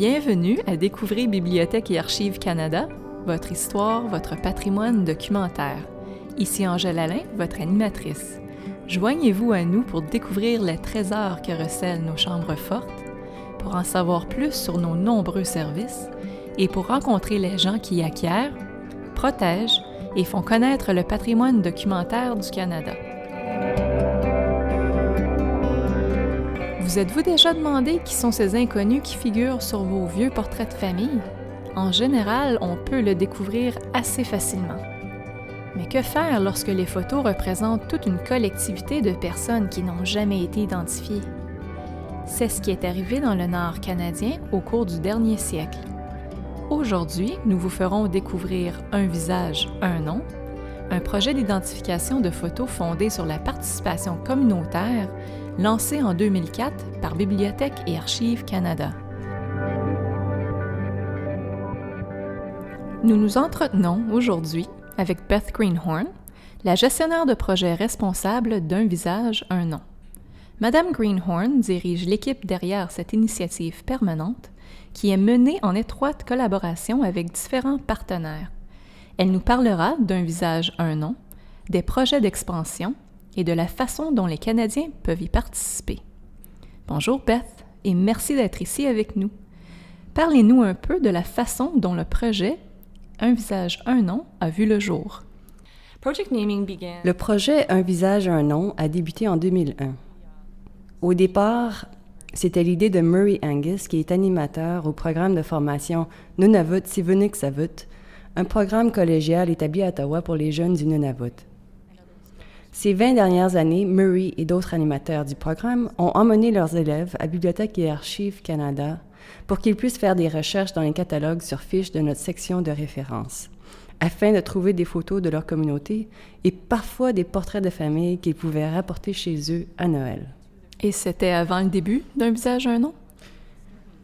Bienvenue à Découvrir Bibliothèque et Archives Canada, votre histoire, votre patrimoine documentaire. Ici Angèle Alain, votre animatrice. Joignez-vous à nous pour découvrir les trésors que recèlent nos chambres fortes, pour en savoir plus sur nos nombreux services et pour rencontrer les gens qui acquièrent, protègent et font connaître le patrimoine documentaire du Canada. Vous êtes-vous déjà demandé qui sont ces inconnus qui figurent sur vos vieux portraits de famille? En général, on peut le découvrir assez facilement. Mais que faire lorsque les photos représentent toute une collectivité de personnes qui n'ont jamais été identifiées? C'est ce qui est arrivé dans le Nord canadien au cours du dernier siècle. Aujourd'hui, nous vous ferons découvrir Un visage, un nom, un projet d'identification de photos fondé sur la participation communautaire lancé en 2004 par Bibliothèque et Archives Canada. Nous nous entretenons aujourd'hui avec Beth Greenhorn, la gestionnaire de projet responsable d'un visage, un nom. Madame Greenhorn dirige l'équipe derrière cette initiative permanente qui est menée en étroite collaboration avec différents partenaires. Elle nous parlera d'un visage, un nom, des projets d'expansion et de la façon dont les Canadiens peuvent y participer. Bonjour Beth et merci d'être ici avec nous. Parlez-nous un peu de la façon dont le projet Un visage, un nom a vu le jour. Le projet Un visage, un nom a débuté en 2001. Au départ, c'était l'idée de Murray Angus, qui est animateur au programme de formation Nunavut Sivunuk Savut, un programme collégial établi à Ottawa pour les jeunes du Nunavut. Ces 20 dernières années, Murray et d'autres animateurs du programme ont emmené leurs élèves à Bibliothèque et Archives Canada pour qu'ils puissent faire des recherches dans les catalogues sur fiches de notre section de référence, afin de trouver des photos de leur communauté et parfois des portraits de famille qu'ils pouvaient rapporter chez eux à Noël. Et c'était avant le début d'un visage, un nom?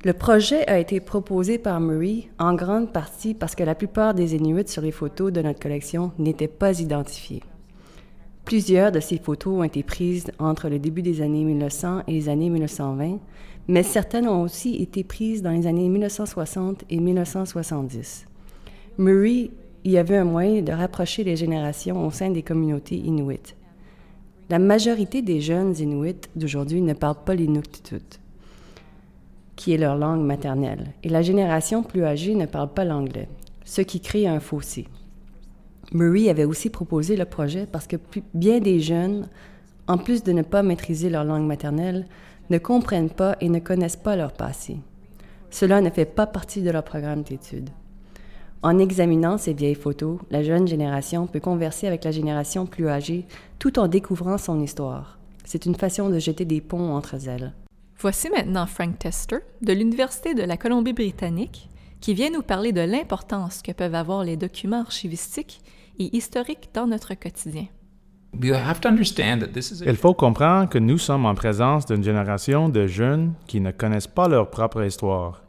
Le projet a été proposé par Murray en grande partie parce que la plupart des Inuits sur les photos de notre collection n'étaient pas identifiés. Plusieurs de ces photos ont été prises entre le début des années 1900 et les années 1920, mais certaines ont aussi été prises dans les années 1960 et 1970. Murray y avait un moyen de rapprocher les générations au sein des communautés inuites. La majorité des jeunes Inuits d'aujourd'hui ne parlent pas l'inuktitut, qui est leur langue maternelle, et la génération plus âgée ne parle pas l'anglais, ce qui crée un fossé. Murray avait aussi proposé le projet parce que bien des jeunes, en plus de ne pas maîtriser leur langue maternelle, ne comprennent pas et ne connaissent pas leur passé. Cela ne fait pas partie de leur programme d'études. En examinant ces vieilles photos, la jeune génération peut converser avec la génération plus âgée tout en découvrant son histoire. C'est une façon de jeter des ponts entre elles. Voici maintenant Frank Tester de l'Université de la Colombie-Britannique qui vient nous parler de l'importance que peuvent avoir les documents archivistiques et historiques dans notre quotidien. Il faut comprendre que nous sommes en présence d'une génération de jeunes qui ne connaissent pas leur propre histoire.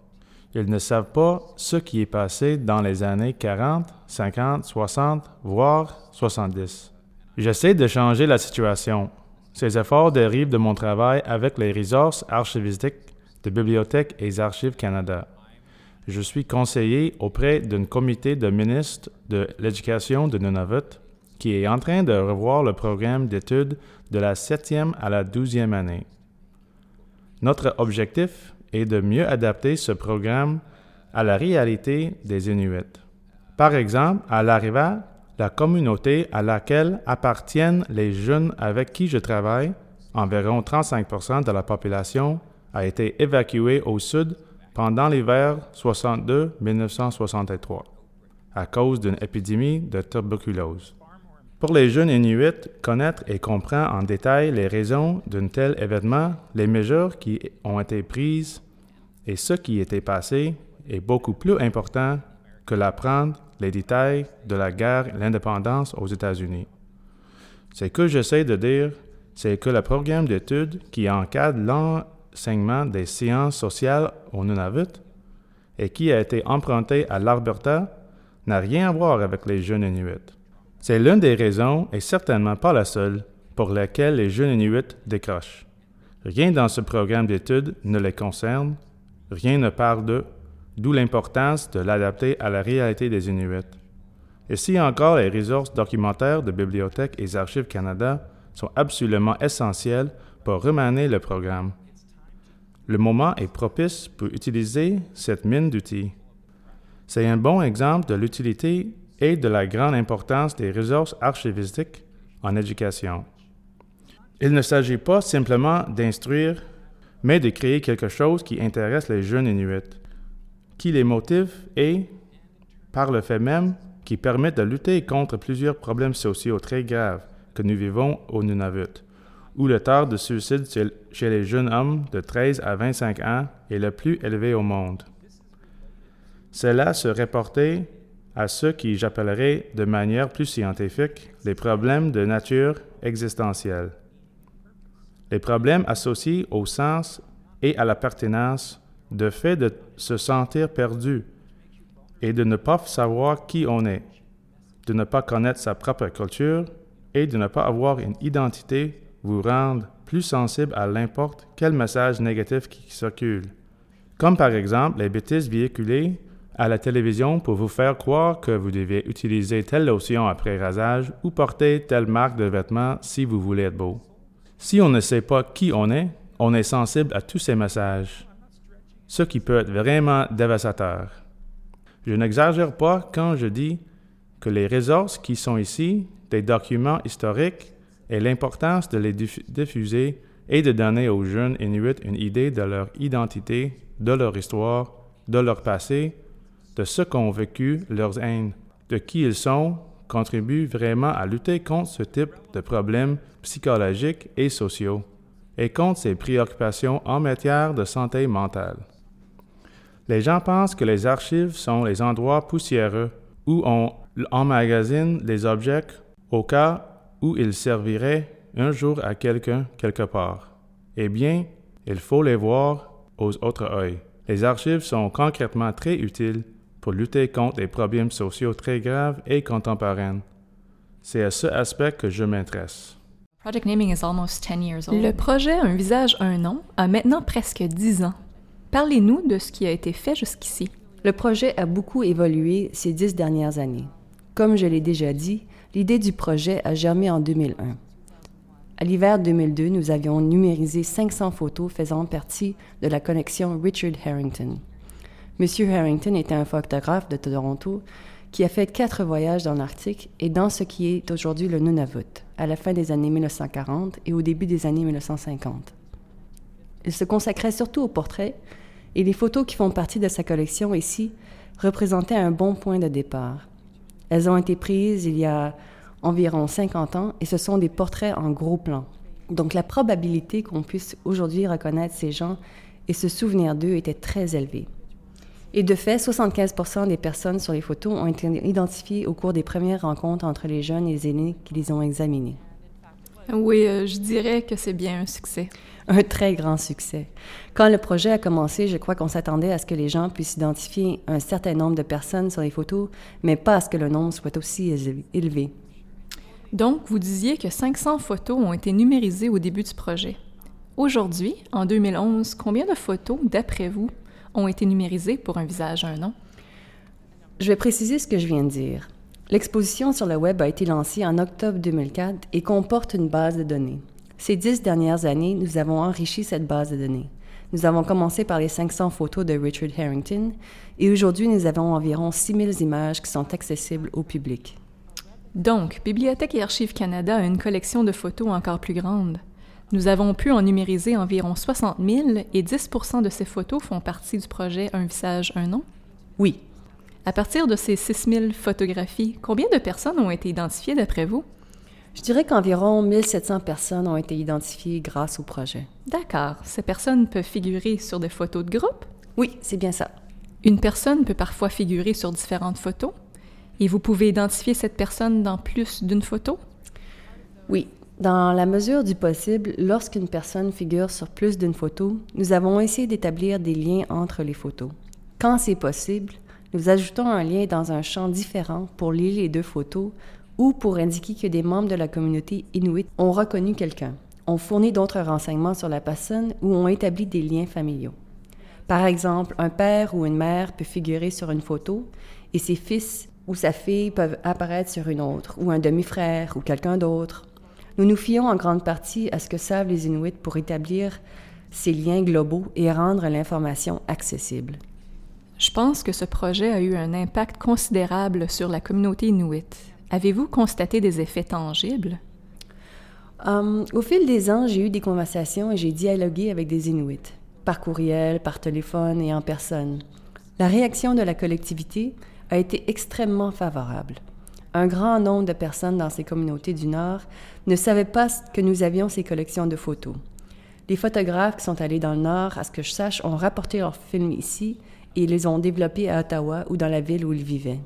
Ils ne savent pas ce qui est passé dans les années 40, 50, 60, voire 70. J'essaie de changer la situation. Ces efforts dérivent de mon travail avec les ressources archivistiques de Bibliothèque et Archives Canada je suis conseiller auprès d'un comité de ministres de l'Éducation de Nunavut qui est en train de revoir le programme d'études de la septième à la douzième année. Notre objectif est de mieux adapter ce programme à la réalité des Inuits. Par exemple, à l'arrivée, la communauté à laquelle appartiennent les jeunes avec qui je travaille, environ 35% de la population, a été évacuée au sud pendant l'hiver 62-1963 à cause d'une épidémie de tuberculose. Pour les jeunes Inuits, connaître et comprendre en détail les raisons d'un tel événement, les mesures qui ont été prises et ce qui était passé est beaucoup plus important que d'apprendre les détails de la guerre et l'indépendance aux États-Unis. Ce que j'essaie de dire, c'est que le programme d'études qui encadre enseignement des sciences sociales au Nunavut et qui a été emprunté à l'Alberta n'a rien à voir avec les jeunes Inuits. C'est l'une des raisons, et certainement pas la seule, pour laquelle les jeunes Inuits décrochent. Rien dans ce programme d'études ne les concerne, rien ne parle d'eux d'où l'importance de l'adapter à la réalité des Inuits. Ici encore, les ressources documentaires de Bibliothèque et Archives Canada sont absolument essentielles pour remanier le programme. Le moment est propice pour utiliser cette mine d'outils. C'est un bon exemple de l'utilité et de la grande importance des ressources archivistiques en éducation. Il ne s'agit pas simplement d'instruire, mais de créer quelque chose qui intéresse les jeunes Inuits, qui les motive et, par le fait même, qui permet de lutter contre plusieurs problèmes sociaux très graves que nous vivons au Nunavut où le taux de suicide chez les jeunes hommes de 13 à 25 ans est le plus élevé au monde. Cela se reportait à ce qui j'appellerais de manière plus scientifique les problèmes de nature existentielle. Les problèmes associés au sens et à la pertinence de fait de se sentir perdu et de ne pas savoir qui on est, de ne pas connaître sa propre culture et de ne pas avoir une identité vous rendre plus sensible à n'importe quel message négatif qui circule, comme par exemple les bêtises véhiculées à la télévision pour vous faire croire que vous devez utiliser telle lotion après rasage ou porter telle marque de vêtements si vous voulez être beau. Si on ne sait pas qui on est, on est sensible à tous ces messages, ce qui peut être vraiment dévastateur. Je n'exagère pas quand je dis que les ressources qui sont ici, des documents historiques, et l'importance de les diffuser et de donner aux jeunes Inuits une idée de leur identité, de leur histoire, de leur passé, de ce qu'ont vécu leurs haines, de qui ils sont, contribue vraiment à lutter contre ce type de problèmes psychologiques et sociaux et contre ces préoccupations en matière de santé mentale. Les gens pensent que les archives sont les endroits poussiéreux où on emmagasine les objets au cas où il servirait un jour à quelqu'un quelque part. Eh bien, il faut les voir aux autres œils. Les archives sont concrètement très utiles pour lutter contre des problèmes sociaux très graves et contemporains. C'est à ce aspect que je m'intéresse. Le projet Un visage, un nom a maintenant presque dix ans. Parlez-nous de ce qui a été fait jusqu'ici. Le projet a beaucoup évolué ces dix dernières années. Comme je l'ai déjà dit, L'idée du projet a germé en 2001. À l'hiver 2002, nous avions numérisé 500 photos faisant partie de la collection Richard Harrington. Monsieur Harrington était un photographe de Toronto qui a fait quatre voyages dans l'Arctique et dans ce qui est aujourd'hui le Nunavut, à la fin des années 1940 et au début des années 1950. Il se consacrait surtout aux portraits et les photos qui font partie de sa collection ici représentaient un bon point de départ. Elles ont été prises il y a environ 50 ans et ce sont des portraits en gros plan. Donc la probabilité qu'on puisse aujourd'hui reconnaître ces gens et se souvenir d'eux était très élevée. Et de fait, 75% des personnes sur les photos ont été identifiées au cours des premières rencontres entre les jeunes et les aînés qui les ont examinés. Oui, euh, je dirais que c'est bien un succès. Un très grand succès. Quand le projet a commencé, je crois qu'on s'attendait à ce que les gens puissent identifier un certain nombre de personnes sur les photos, mais pas à ce que le nombre soit aussi élevé. Donc, vous disiez que 500 photos ont été numérisées au début du projet. Aujourd'hui, en 2011, combien de photos, d'après vous, ont été numérisées pour un visage, un nom? Je vais préciser ce que je viens de dire. L'exposition sur le web a été lancée en octobre 2004 et comporte une base de données. Ces dix dernières années, nous avons enrichi cette base de données. Nous avons commencé par les 500 photos de Richard Harrington et aujourd'hui, nous avons environ 6000 images qui sont accessibles au public. Donc, Bibliothèque et Archives Canada a une collection de photos encore plus grande. Nous avons pu en numériser environ 60 000 et 10% de ces photos font partie du projet Un visage, un nom? Oui, à partir de ces 6000 photographies, combien de personnes ont été identifiées d'après vous? Je dirais qu'environ 1700 personnes ont été identifiées grâce au projet. D'accord. Ces personnes peuvent figurer sur des photos de groupe? Oui, c'est bien ça. Une personne peut parfois figurer sur différentes photos? Et vous pouvez identifier cette personne dans plus d'une photo? Oui. Dans la mesure du possible, lorsqu'une personne figure sur plus d'une photo, nous avons essayé d'établir des liens entre les photos. Quand c'est possible, nous ajoutons un lien dans un champ différent pour lier les deux photos ou pour indiquer que des membres de la communauté inuit ont reconnu quelqu'un, ont fourni d'autres renseignements sur la personne ou ont établi des liens familiaux. Par exemple, un père ou une mère peut figurer sur une photo et ses fils ou sa fille peuvent apparaître sur une autre, ou un demi-frère ou quelqu'un d'autre. Nous nous fions en grande partie à ce que savent les Inuits pour établir ces liens globaux et rendre l'information accessible. Je pense que ce projet a eu un impact considérable sur la communauté inuite. Avez-vous constaté des effets tangibles? Um, au fil des ans, j'ai eu des conversations et j'ai dialogué avec des Inuits, par courriel, par téléphone et en personne. La réaction de la collectivité a été extrêmement favorable. Un grand nombre de personnes dans ces communautés du Nord ne savaient pas que nous avions ces collections de photos. Les photographes qui sont allés dans le Nord, à ce que je sache, ont rapporté leurs films ici et les ont développés à Ottawa ou dans la ville où ils vivaient.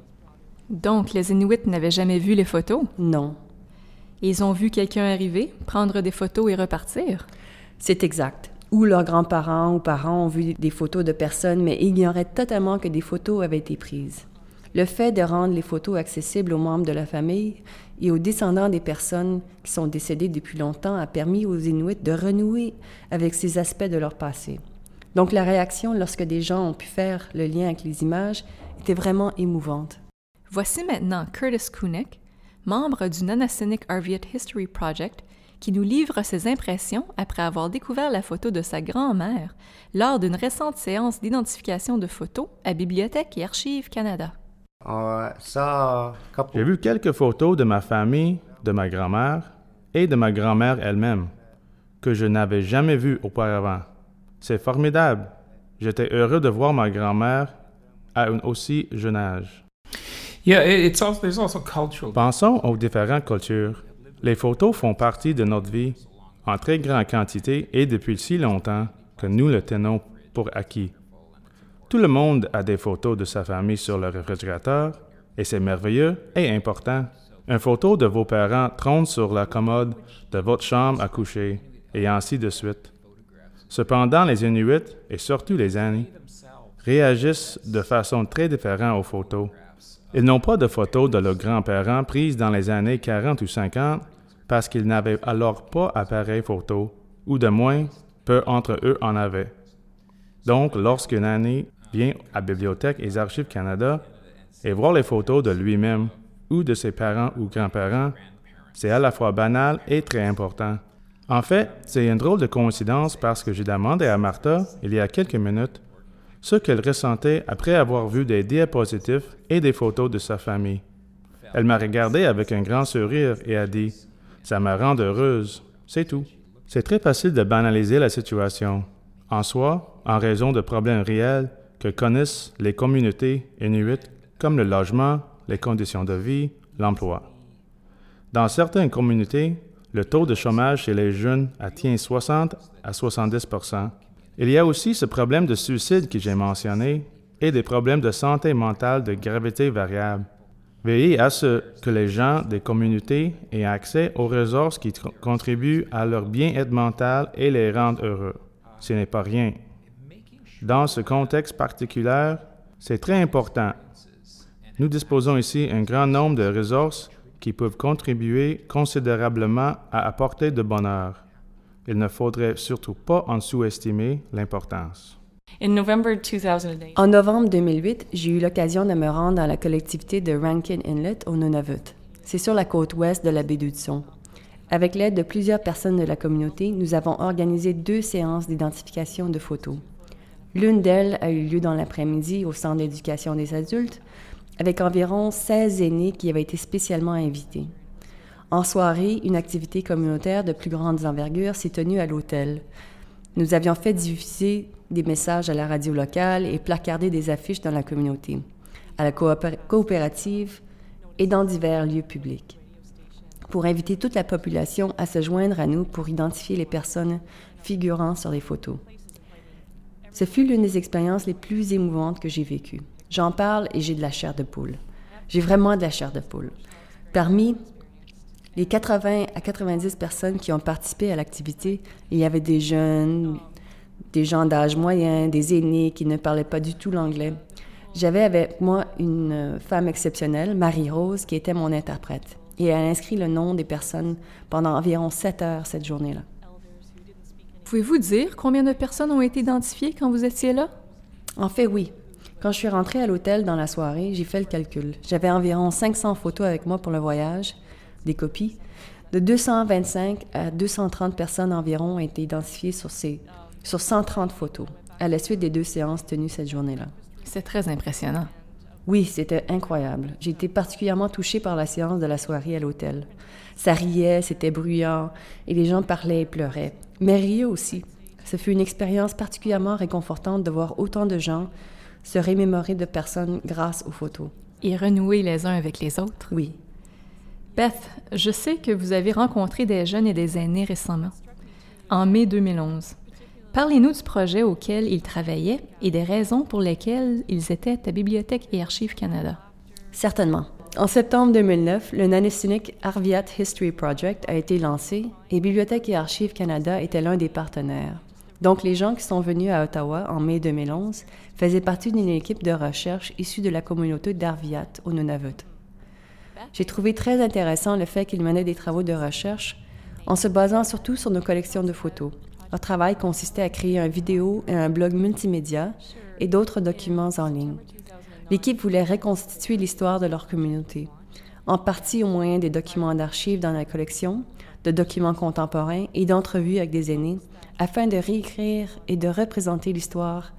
Donc, les Inuits n'avaient jamais vu les photos? Non. Ils ont vu quelqu'un arriver, prendre des photos et repartir? C'est exact. Ou leurs grands-parents ou parents ont vu des photos de personnes, mais ignoraient totalement que des photos avaient été prises. Le fait de rendre les photos accessibles aux membres de la famille et aux descendants des personnes qui sont décédées depuis longtemps a permis aux Inuits de renouer avec ces aspects de leur passé. Donc la réaction lorsque des gens ont pu faire le lien avec les images était vraiment émouvante. Voici maintenant Curtis Kunik, membre du Nonasinic Arviat History Project, qui nous livre ses impressions après avoir découvert la photo de sa grand-mère lors d'une récente séance d'identification de photos à Bibliothèque et Archives Canada. J'ai vu quelques photos de ma famille, de ma grand-mère et de ma grand-mère elle-même, que je n'avais jamais vues auparavant. C'est formidable. J'étais heureux de voir ma grand-mère à un aussi jeune âge. Pensons aux différentes cultures. Les photos font partie de notre vie en très grande quantité et depuis si longtemps que nous le tenons pour acquis. Tout le monde a des photos de sa famille sur le réfrigérateur et c'est merveilleux et important. Une photo de vos parents trône sur la commode de votre chambre à coucher et ainsi de suite. Cependant, les Inuits, et surtout les Anis, réagissent de façon très différente aux photos. Ils n'ont pas de photos de leurs grands-parents prises dans les années 40 ou 50 parce qu'ils n'avaient alors pas appareil photo, ou de moins, peu entre eux en avaient. Donc, lorsqu'une année vient à Bibliothèque et Archives Canada et voir les photos de lui-même ou de ses parents ou grands-parents, c'est à la fois banal et très important. En fait, c'est une drôle de coïncidence parce que j'ai demandé à Martha, il y a quelques minutes, ce qu'elle ressentait après avoir vu des diapositives et des photos de sa famille. Elle m'a regardé avec un grand sourire et a dit Ça me rend heureuse. C'est tout. C'est très facile de banaliser la situation. En soi, en raison de problèmes réels que connaissent les communautés inuites comme le logement, les conditions de vie, l'emploi. Dans certaines communautés, le taux de chômage chez les jeunes atteint 60 à 70 il y a aussi ce problème de suicide que j'ai mentionné et des problèmes de santé mentale de gravité variable. Veillez à ce que les gens des communautés aient accès aux ressources qui contribuent à leur bien-être mental et les rendent heureux. Ce n'est pas rien. Dans ce contexte particulier, c'est très important. Nous disposons ici d'un grand nombre de ressources qui peuvent contribuer considérablement à apporter de bonheur il ne faudrait surtout pas en sous-estimer l'importance. En novembre 2008, j'ai eu l'occasion de me rendre dans la collectivité de Rankin Inlet au Nunavut. C'est sur la côte ouest de la baie d'Hudson. Avec l'aide de plusieurs personnes de la communauté, nous avons organisé deux séances d'identification de photos. L'une d'elles a eu lieu dans l'après-midi au Centre d'éducation des adultes, avec environ 16 aînés qui avaient été spécialement invités. En soirée, une activité communautaire de plus grande envergure s'est tenue à l'hôtel. Nous avions fait diffuser des messages à la radio locale et placardé des affiches dans la communauté, à la coopérative et dans divers lieux publics, pour inviter toute la population à se joindre à nous pour identifier les personnes figurant sur les photos. Ce fut l'une des expériences les plus émouvantes que j'ai vécues. J'en parle et j'ai de la chair de poule. J'ai vraiment de la chair de poule. Parmi les 80 à 90 personnes qui ont participé à l'activité, il y avait des jeunes, des gens d'âge moyen, des aînés qui ne parlaient pas du tout l'anglais. J'avais avec moi une femme exceptionnelle, Marie-Rose, qui était mon interprète. Et elle a inscrit le nom des personnes pendant environ sept heures cette journée-là. Pouvez-vous dire combien de personnes ont été identifiées quand vous étiez là? En fait, oui. Quand je suis rentrée à l'hôtel dans la soirée, j'ai fait le calcul. J'avais environ 500 photos avec moi pour le voyage, des copies. De 225 à 230 personnes environ ont été identifiées sur, ces, sur 130 photos à la suite des deux séances tenues cette journée-là. C'est très impressionnant. Oui, c'était incroyable. J'ai été particulièrement touchée par la séance de la soirée à l'hôtel. Ça riait, c'était bruyant, et les gens parlaient et pleuraient. Mais riaient aussi. Ce fut une expérience particulièrement réconfortante de voir autant de gens se remémorer de personnes grâce aux photos. Et renouer les uns avec les autres. Oui. Beth, je sais que vous avez rencontré des jeunes et des aînés récemment, en mai 2011. Parlez-nous du projet auquel ils travaillaient et des raisons pour lesquelles ils étaient à Bibliothèque et Archives Canada. Certainement. En septembre 2009, le Nanisinic Arviat History Project a été lancé et Bibliothèque et Archives Canada était l'un des partenaires. Donc, les gens qui sont venus à Ottawa en mai 2011 faisaient partie d'une équipe de recherche issue de la communauté d'Arviat au Nunavut. J'ai trouvé très intéressant le fait qu'ils menaient des travaux de recherche en se basant surtout sur nos collections de photos. Leur travail consistait à créer un vidéo et un blog multimédia et d'autres documents en ligne. L'équipe voulait reconstituer l'histoire de leur communauté, en partie au moyen des documents d'archives dans la collection, de documents contemporains et d'entrevues avec des aînés, afin de réécrire et de représenter l'histoire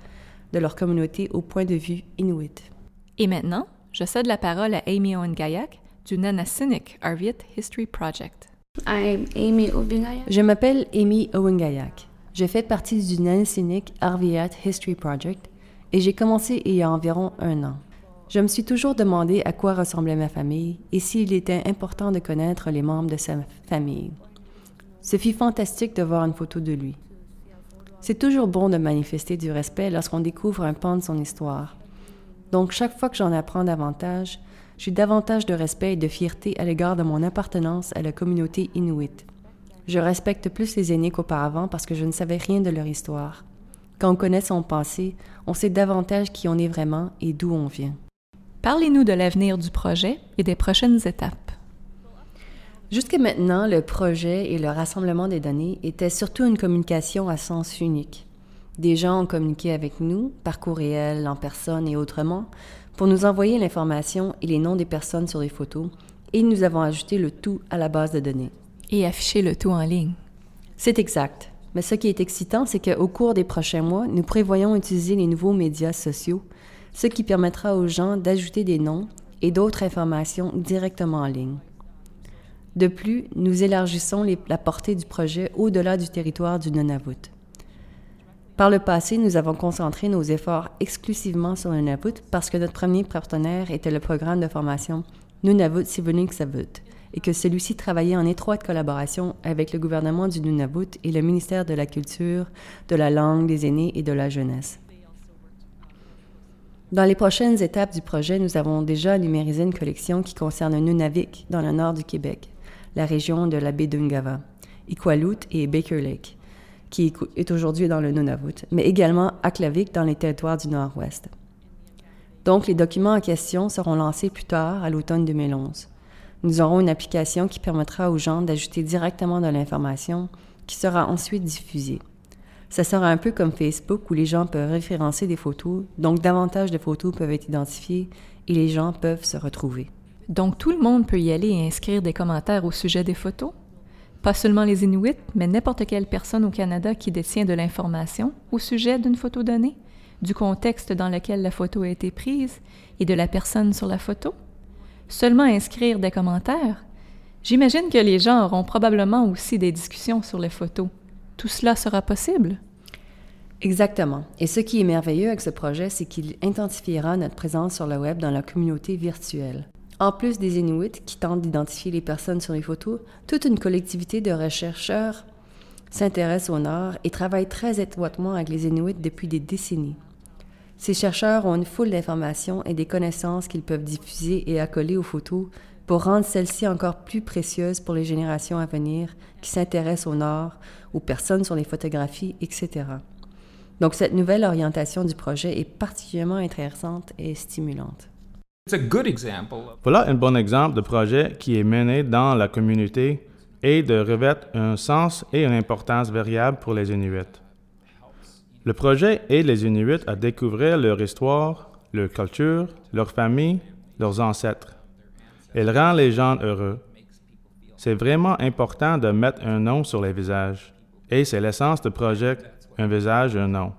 de leur communauté au point de vue inuit. Et maintenant, je cède la parole à Amy Owen Gayak du Nanasynic Arviat History Project. Je m'appelle Amy Owengayak. Je fais partie du Nanasynic Arviat History Project et j'ai commencé il y a environ un an. Je me suis toujours demandé à quoi ressemblait ma famille et s'il était important de connaître les membres de sa famille. Ce fut fantastique de voir une photo de lui. C'est toujours bon de manifester du respect lorsqu'on découvre un pan de son histoire. Donc chaque fois que j'en apprends davantage, j'ai davantage de respect et de fierté à l'égard de mon appartenance à la communauté inuit. Je respecte plus les aînés qu'auparavant parce que je ne savais rien de leur histoire. Quand on connaît son passé, on sait davantage qui on est vraiment et d'où on vient. Parlez-nous de l'avenir du projet et des prochaines étapes. Jusqu'à maintenant, le projet et le rassemblement des données étaient surtout une communication à sens unique. Des gens ont communiqué avec nous, par courriel, en personne et autrement, pour nous envoyer l'information et les noms des personnes sur les photos, et nous avons ajouté le tout à la base de données. Et affiché le tout en ligne. C'est exact. Mais ce qui est excitant, c'est qu'au cours des prochains mois, nous prévoyons utiliser les nouveaux médias sociaux, ce qui permettra aux gens d'ajouter des noms et d'autres informations directement en ligne. De plus, nous élargissons la portée du projet au-delà du territoire du Nunavut. Par le passé, nous avons concentré nos efforts exclusivement sur le Nunavut parce que notre premier partenaire était le programme de formation Nunavut Sivunik Savut et que celui-ci travaillait en étroite collaboration avec le gouvernement du Nunavut et le ministère de la Culture, de la langue, des aînés et de la jeunesse. Dans les prochaines étapes du projet, nous avons déjà numérisé une collection qui concerne Nunavik dans le nord du Québec, la région de la baie d'Ungava, Iqaluit et Baker Lake qui est aujourd'hui dans le Nunavut, mais également à Klavik dans les territoires du Nord-Ouest. Donc, les documents en question seront lancés plus tard, à l'automne 2011. Nous aurons une application qui permettra aux gens d'ajouter directement de l'information qui sera ensuite diffusée. Ça sera un peu comme Facebook où les gens peuvent référencer des photos, donc davantage de photos peuvent être identifiées et les gens peuvent se retrouver. Donc tout le monde peut y aller et inscrire des commentaires au sujet des photos? Pas seulement les Inuits, mais n'importe quelle personne au Canada qui détient de l'information au sujet d'une photo donnée, du contexte dans lequel la photo a été prise et de la personne sur la photo. Seulement inscrire des commentaires. J'imagine que les gens auront probablement aussi des discussions sur les photos. Tout cela sera possible? Exactement. Et ce qui est merveilleux avec ce projet, c'est qu'il intensifiera notre présence sur le web dans la communauté virtuelle. En plus des Inuits qui tentent d'identifier les personnes sur les photos, toute une collectivité de chercheurs s'intéresse au Nord et travaille très étroitement avec les Inuits depuis des décennies. Ces chercheurs ont une foule d'informations et des connaissances qu'ils peuvent diffuser et accoler aux photos pour rendre celles-ci encore plus précieuses pour les générations à venir qui s'intéressent au Nord, aux personnes sur les photographies, etc. Donc cette nouvelle orientation du projet est particulièrement intéressante et stimulante. Voilà un bon exemple de projet qui est mené dans la communauté et de revêt un sens et une importance variable pour les Inuits. Le projet aide les Inuits à découvrir leur histoire, leur culture, leur famille, leurs ancêtres. Il rend les gens heureux. C'est vraiment important de mettre un nom sur les visages. Et c'est l'essence du projet Un visage, un nom.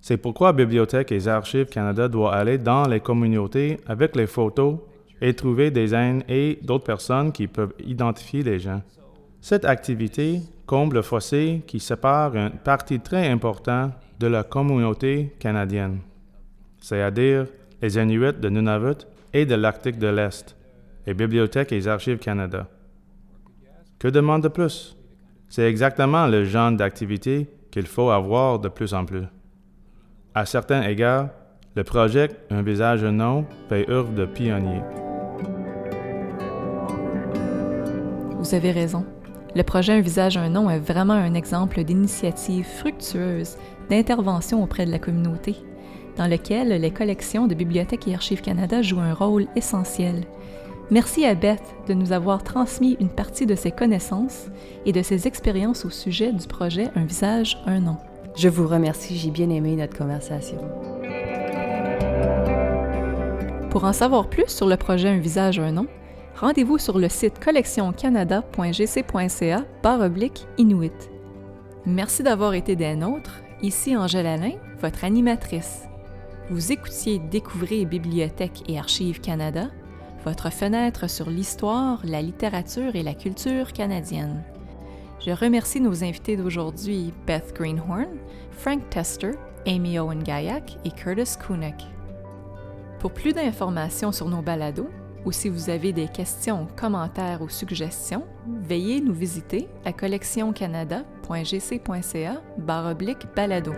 C'est pourquoi Bibliothèque et Archives Canada doit aller dans les communautés avec les photos et trouver des haines et d'autres personnes qui peuvent identifier les gens. Cette activité comble le fossé qui sépare une partie très importante de la communauté canadienne, c'est-à-dire les Inuits de Nunavut et de l'Arctique de l'Est, et Bibliothèque et Archives Canada. Que demande de plus? C'est exactement le genre d'activité qu'il faut avoir de plus en plus. À certains égards, le projet Un visage un nom fait œuvre de pionnier. Vous avez raison. Le projet Un visage un nom est vraiment un exemple d'initiative fructueuse d'intervention auprès de la communauté, dans lequel les collections de Bibliothèque et Archives Canada jouent un rôle essentiel. Merci à Beth de nous avoir transmis une partie de ses connaissances et de ses expériences au sujet du projet Un visage, un nom. Je vous remercie, j'ai bien aimé notre conversation. Pour en savoir plus sur le projet Un visage, un nom, rendez-vous sur le site collectioncanada.gc.ca oblique Inuit. Merci d'avoir été des nôtres. Ici Angèle Alain, votre animatrice. Vous écoutiez Découvrir Bibliothèque et Archives Canada, votre fenêtre sur l'histoire, la littérature et la culture canadienne. Je remercie nos invités d'aujourd'hui, Beth Greenhorn, Frank Tester, Amy Owen Gaillac et Curtis Kunek. Pour plus d'informations sur nos balados, ou si vous avez des questions, commentaires ou suggestions, veuillez nous visiter à collectioncanada.gc.ca balado.